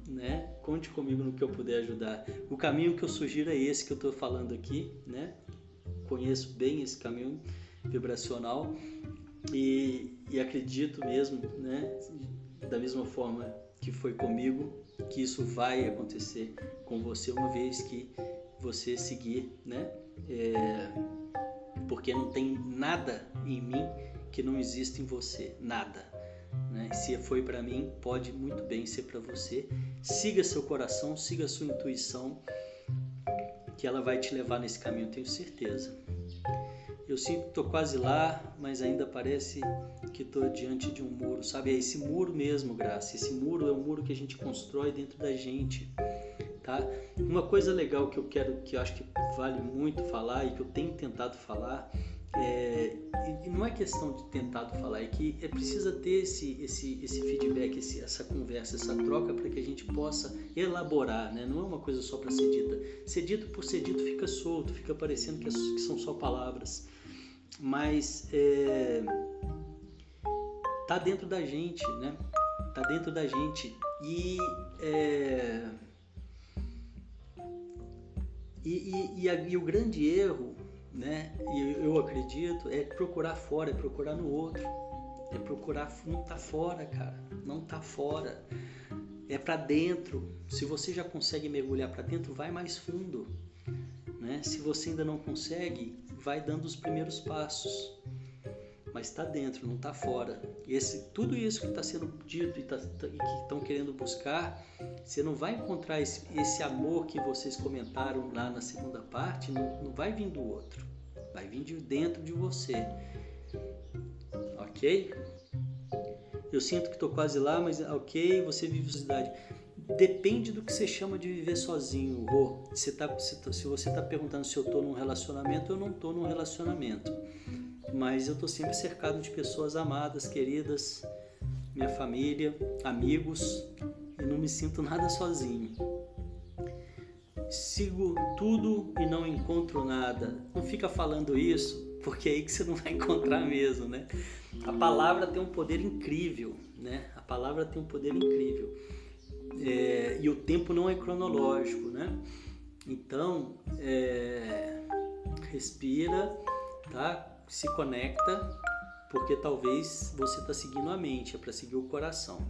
né? Conte comigo no que eu puder ajudar. O caminho que eu sugiro é esse que eu estou falando aqui, né? Conheço bem esse caminho vibracional e, e acredito mesmo, né? Da mesma forma que foi comigo, que isso vai acontecer com você uma vez que você seguir, né? É, porque não tem nada em mim que não existe em você, nada. Né? Se foi para mim, pode muito bem ser para você. Siga seu coração, siga sua intuição, que ela vai te levar nesse caminho, tenho certeza. Eu sinto que estou quase lá, mas ainda parece que estou diante de um muro, sabe? É esse muro mesmo, Graça. Esse muro é um muro que a gente constrói dentro da gente tá? Uma coisa legal que eu quero, que eu acho que vale muito falar e que eu tenho tentado falar, é, e não é questão de tentado falar, é que é precisa ter esse, esse, esse feedback, esse, essa conversa, essa troca para que a gente possa elaborar, né? Não é uma coisa só para ser dita. Ser dito por ser dito fica solto, fica parecendo que, é, que são só palavras, mas é, tá dentro da gente, né? Tá dentro da gente e é, e, e, e, a, e o grande erro, né, eu, eu acredito, é procurar fora, é procurar no outro. É procurar, não tá fora, cara. Não tá fora. É para dentro. Se você já consegue mergulhar para dentro, vai mais fundo. Né? Se você ainda não consegue, vai dando os primeiros passos mas está dentro, não está fora. E esse, tudo isso que está sendo dito e, tá, e, que estão querendo buscar, você não vai encontrar esse, esse, amor que vocês comentaram lá na segunda parte, não, não vai vir do outro, vai vir de dentro de você. Ok? Eu sinto que estou quase lá, mas ok, você vive sociedade. Depende do que você chama de viver sozinho. Rô. Você tá, se, tá, se você está perguntando se eu estou num relacionamento, eu não estou num relacionamento mas eu estou sempre cercado de pessoas amadas, queridas, minha família, amigos, e não me sinto nada sozinho. Sigo tudo e não encontro nada. Não fica falando isso, porque é aí que você não vai encontrar mesmo, né? A palavra tem um poder incrível, né? A palavra tem um poder incrível. É, e o tempo não é cronológico, né? Então, é, respira, tá? se conecta, porque talvez você está seguindo a mente, é para seguir o coração.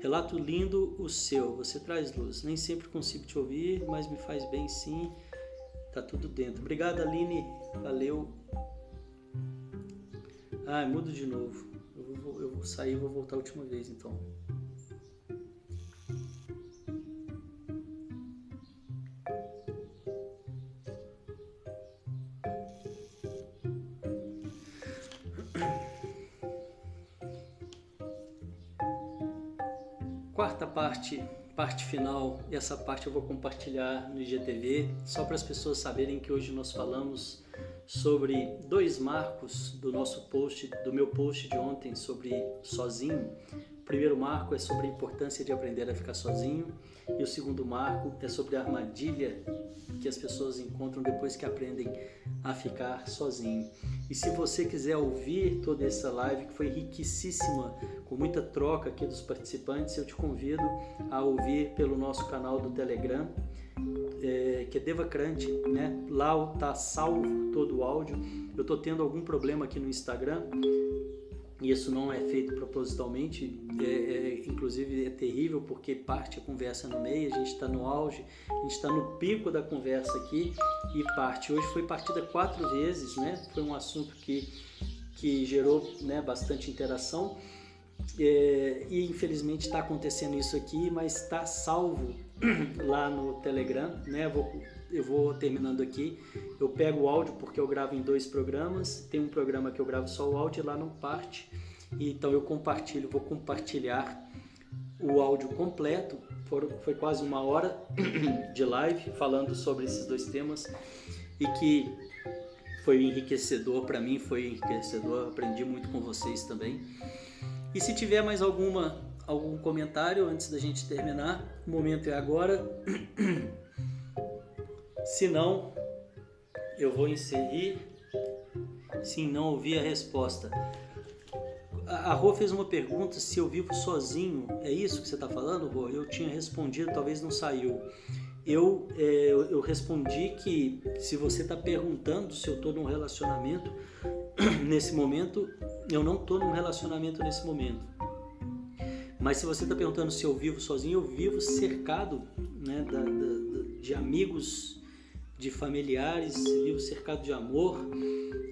Relato lindo o seu, você traz luz. Nem sempre consigo te ouvir, mas me faz bem sim. Tá tudo dentro. Obrigado, Aline. Valeu. Ah, mudo de novo. Eu vou eu vou sair e vou voltar a última vez, então. Parte, final, e essa parte eu vou compartilhar no IGTV, só para as pessoas saberem que hoje nós falamos sobre dois marcos do nosso post, do meu post de ontem sobre sozinho. Primeiro marco é sobre a importância de aprender a ficar sozinho e o segundo marco é sobre a armadilha que as pessoas encontram depois que aprendem a ficar sozinho. E se você quiser ouvir toda essa live que foi riquíssima, com muita troca aqui dos participantes, eu te convido a ouvir pelo nosso canal do Telegram é, que é Devacrante, né? Lá tá salvo todo o áudio. Eu tô tendo algum problema aqui no Instagram e isso não é feito propositalmente, é, é, inclusive é terrível porque parte a conversa no meio, a gente está no auge, a gente está no pico da conversa aqui e parte. Hoje foi partida quatro vezes, né? Foi um assunto que, que gerou né, bastante interação é, e infelizmente está acontecendo isso aqui, mas está salvo lá no Telegram, né? Vou, eu vou terminando aqui. Eu pego o áudio porque eu gravo em dois programas. Tem um programa que eu gravo só o áudio e lá não parte. Então eu compartilho, vou compartilhar o áudio completo. Foi quase uma hora de live falando sobre esses dois temas e que foi enriquecedor para mim, foi enriquecedor. Aprendi muito com vocês também. E se tiver mais alguma algum comentário antes da gente terminar? O momento é agora. Se não, eu vou inserir. Se não ouvir a resposta. A Rô fez uma pergunta se eu vivo sozinho. É isso que você está falando, Rô? Eu tinha respondido, talvez não saiu. Eu, é, eu respondi que se você está perguntando se eu estou num relacionamento nesse momento, eu não estou num relacionamento nesse momento. Mas se você está perguntando se eu vivo sozinho, eu vivo cercado né, da, da, de amigos, de familiares, vivo cercado de amor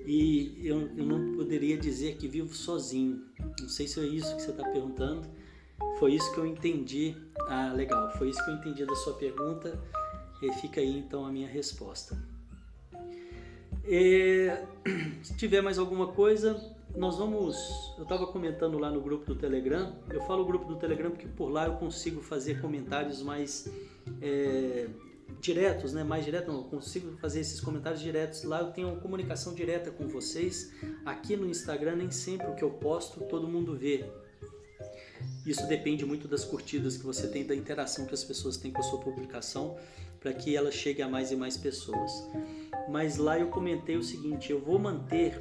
e eu, eu não poderia dizer que vivo sozinho. Não sei se é isso que você está perguntando. Foi isso que eu entendi. Ah, legal. Foi isso que eu entendi da sua pergunta. E fica aí então a minha resposta. E, se tiver mais alguma coisa, nós vamos. Eu estava comentando lá no grupo do Telegram. Eu falo grupo do Telegram porque por lá eu consigo fazer comentários mais é, diretos, né? Mais direto, não, eu consigo fazer esses comentários diretos. Lá eu tenho uma comunicação direta com vocês. Aqui no Instagram, nem sempre o que eu posto todo mundo vê. Isso depende muito das curtidas que você tem, da interação que as pessoas têm com a sua publicação, para que ela chegue a mais e mais pessoas. Mas lá eu comentei o seguinte: eu vou manter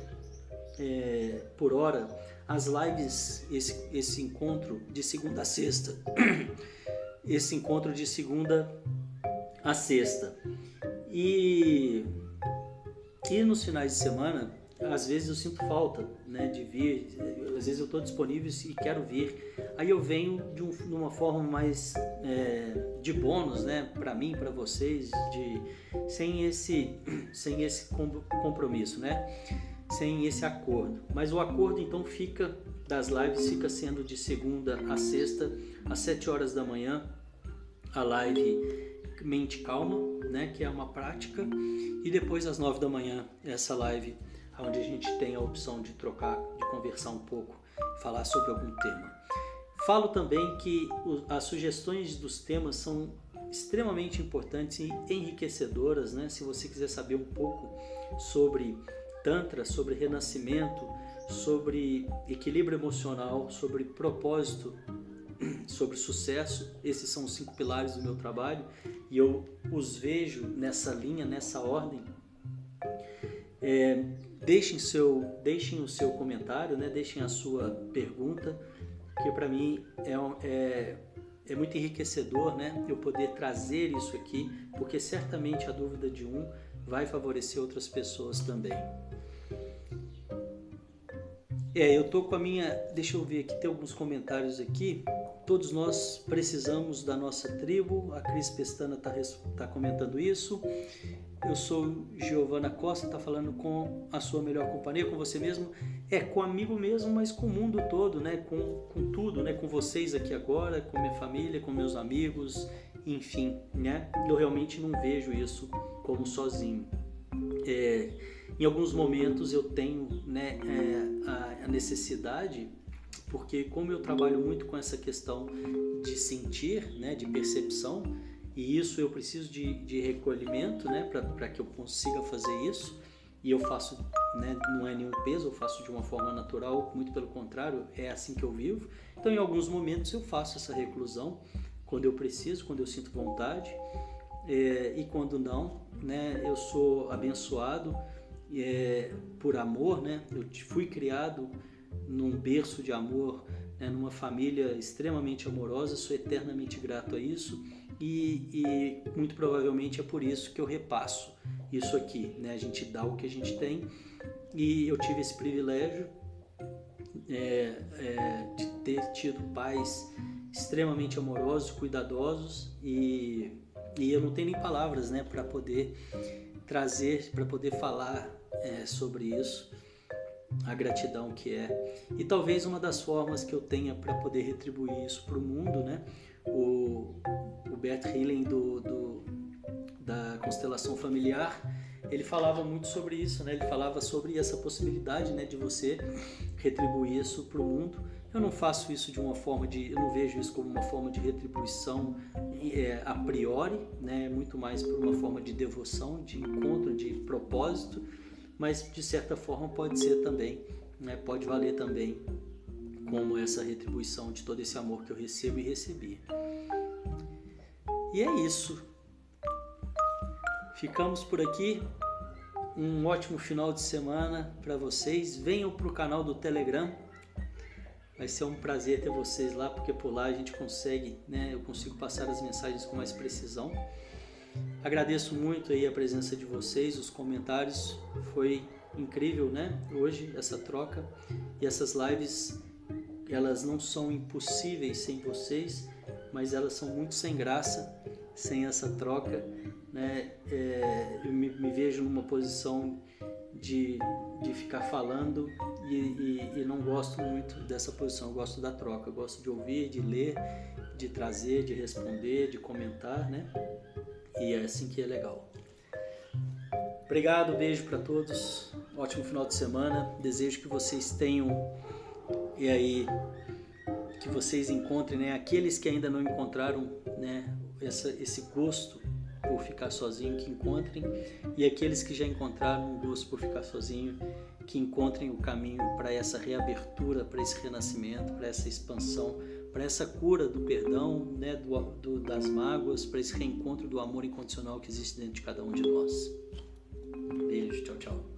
é, por hora as lives, esse, esse encontro de segunda a sexta. esse encontro de segunda a sexta. E, e nos finais de semana, às vezes eu sinto falta né, de vir, às vezes eu estou disponível e quero vir. Aí eu venho de, um, de uma forma mais é, de bônus, né, para mim, para vocês, de, sem esse, sem esse compromisso, né? sem esse acordo. Mas o acordo então fica das lives fica sendo de segunda a sexta às 7 horas da manhã a live mente calma, né, que é uma prática, e depois às 9 da manhã essa live onde a gente tem a opção de trocar, de conversar um pouco, falar sobre algum tema. Falo também que as sugestões dos temas são extremamente importantes e enriquecedoras, né? Se você quiser saber um pouco sobre Tantra, sobre renascimento, sobre equilíbrio emocional, sobre propósito, sobre sucesso. Esses são os cinco pilares do meu trabalho e eu os vejo nessa linha, nessa ordem. É, deixem, seu, deixem o seu comentário, né? deixem a sua pergunta, que para mim é, é, é muito enriquecedor né? eu poder trazer isso aqui, porque certamente a dúvida de um vai favorecer outras pessoas também. É, eu tô com a minha. Deixa eu ver aqui, tem alguns comentários aqui. Todos nós precisamos da nossa tribo. A Cris Pestana está tá comentando isso. eu sou Giovana Costa, está falando com a sua melhor companhia, com você mesmo, é com amigo mesmo, mas com o mundo todo, né? Com, com tudo, né? Com vocês aqui agora, com minha família, com meus amigos, enfim, né? Eu realmente não vejo isso como sozinho. É, em alguns momentos eu tenho né, é, a necessidade, porque como eu trabalho muito com essa questão de sentir, né, de percepção, e isso eu preciso de, de recolhimento né, para que eu consiga fazer isso, e eu faço, né, não é nenhum peso, eu faço de uma forma natural, muito pelo contrário, é assim que eu vivo. Então, em alguns momentos eu faço essa reclusão, quando eu preciso, quando eu sinto vontade, é, e quando não, né, eu sou abençoado é, por amor, né? Eu fui criado num berço de amor, né? numa família extremamente amorosa, sou eternamente grato a isso e, e, muito provavelmente é por isso que eu repasso isso aqui, né? A gente dá o que a gente tem e eu tive esse privilégio é, é, de ter tido pais extremamente amorosos, cuidadosos e, e eu não tenho nem palavras, né, para poder trazer, para poder falar é, sobre isso, a gratidão que é. E talvez uma das formas que eu tenha para poder retribuir isso para o mundo, né? O, o Bert Hillen do, do, da constelação familiar, ele falava muito sobre isso, né? Ele falava sobre essa possibilidade, né, de você retribuir isso para o mundo. Eu não faço isso de uma forma de, eu não vejo isso como uma forma de retribuição é, a priori, né? Muito mais por uma forma de devoção, de encontro, de propósito mas de certa forma pode ser também, né, pode valer também como essa retribuição de todo esse amor que eu recebo e recebi. E é isso. Ficamos por aqui. Um ótimo final de semana para vocês. Venham para o canal do Telegram. Vai ser um prazer ter vocês lá, porque por lá a gente consegue, né? Eu consigo passar as mensagens com mais precisão. Agradeço muito aí a presença de vocês, os comentários, foi incrível, né? Hoje essa troca e essas lives, elas não são impossíveis sem vocês, mas elas são muito sem graça sem essa troca, né? É, eu me, me, vejo numa posição de, de ficar falando e, e, e não gosto muito dessa posição, eu gosto da troca, eu gosto de ouvir, de ler, de trazer, de responder, de comentar, né? E é assim que é legal. Obrigado, beijo para todos. Ótimo final de semana. Desejo que vocês tenham e aí que vocês encontrem, né, aqueles que ainda não encontraram, né, essa, esse gosto por ficar sozinho, que encontrem, e aqueles que já encontraram um gosto por ficar sozinho, que encontrem o caminho para essa reabertura, para esse renascimento, para essa expansão para essa cura do perdão, né, do, do, das mágoas, para esse reencontro do amor incondicional que existe dentro de cada um de nós. Beijo, tchau, tchau.